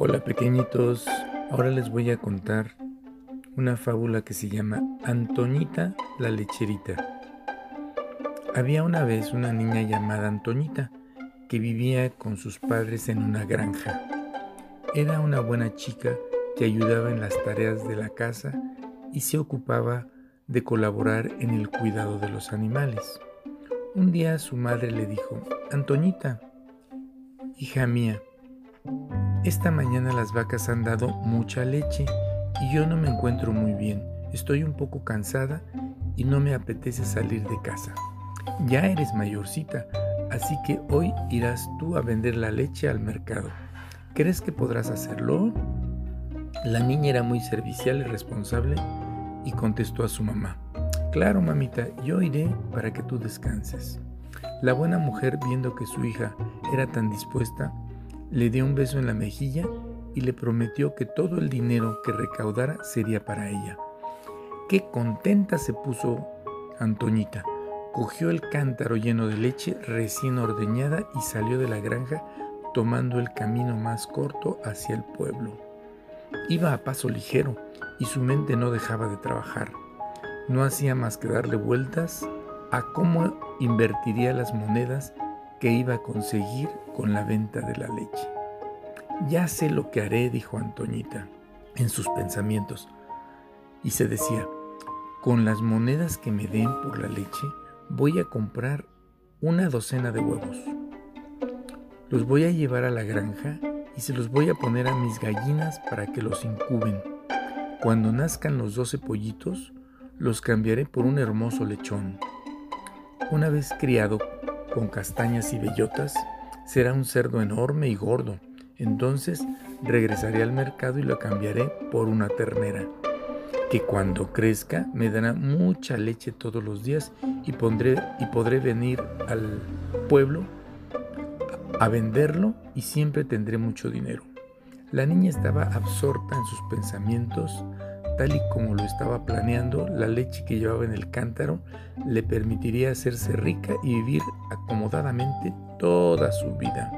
Hola pequeñitos, ahora les voy a contar una fábula que se llama Antoñita la lecherita. Había una vez una niña llamada Antoñita que vivía con sus padres en una granja. Era una buena chica que ayudaba en las tareas de la casa y se ocupaba de colaborar en el cuidado de los animales. Un día su madre le dijo, Antoñita, hija mía, esta mañana las vacas han dado mucha leche y yo no me encuentro muy bien. Estoy un poco cansada y no me apetece salir de casa. Ya eres mayorcita, así que hoy irás tú a vender la leche al mercado. ¿Crees que podrás hacerlo? La niña era muy servicial y responsable y contestó a su mamá. Claro, mamita, yo iré para que tú descanses. La buena mujer, viendo que su hija era tan dispuesta, le dio un beso en la mejilla y le prometió que todo el dinero que recaudara sería para ella. Qué contenta se puso Antoñita. Cogió el cántaro lleno de leche recién ordeñada y salió de la granja tomando el camino más corto hacia el pueblo. Iba a paso ligero y su mente no dejaba de trabajar. No hacía más que darle vueltas a cómo invertiría las monedas que iba a conseguir con la venta de la leche. Ya sé lo que haré, dijo Antoñita en sus pensamientos, y se decía, con las monedas que me den por la leche voy a comprar una docena de huevos. Los voy a llevar a la granja y se los voy a poner a mis gallinas para que los incuben. Cuando nazcan los doce pollitos, los cambiaré por un hermoso lechón. Una vez criado con castañas y bellotas, será un cerdo enorme y gordo. Entonces regresaré al mercado y lo cambiaré por una ternera, que cuando crezca me dará mucha leche todos los días y, pondré, y podré venir al pueblo a venderlo y siempre tendré mucho dinero. La niña estaba absorta en sus pensamientos, tal y como lo estaba planeando, la leche que llevaba en el cántaro le permitiría hacerse rica y vivir acomodadamente toda su vida.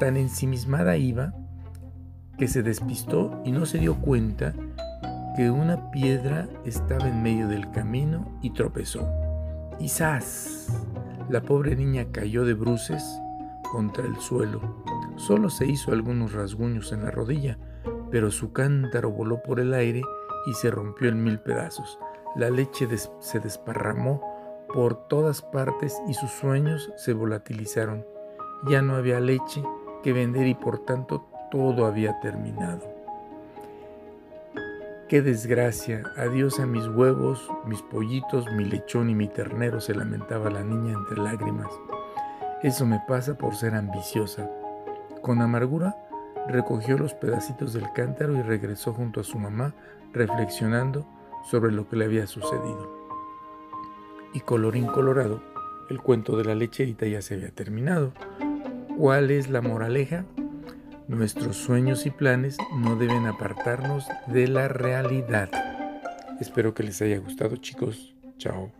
Tan ensimismada iba que se despistó y no se dio cuenta que una piedra estaba en medio del camino y tropezó. ¡Y La pobre niña cayó de bruces contra el suelo. Solo se hizo algunos rasguños en la rodilla, pero su cántaro voló por el aire y se rompió en mil pedazos. La leche se desparramó por todas partes y sus sueños se volatilizaron. Ya no había leche que vender y por tanto todo había terminado. Qué desgracia, adiós a mis huevos, mis pollitos, mi lechón y mi ternero, se lamentaba la niña entre lágrimas. Eso me pasa por ser ambiciosa. Con amargura recogió los pedacitos del cántaro y regresó junto a su mamá reflexionando sobre lo que le había sucedido. Y colorín colorado, el cuento de la lecherita ya se había terminado. ¿Cuál es la moraleja? Nuestros sueños y planes no deben apartarnos de la realidad. Espero que les haya gustado chicos. Chao.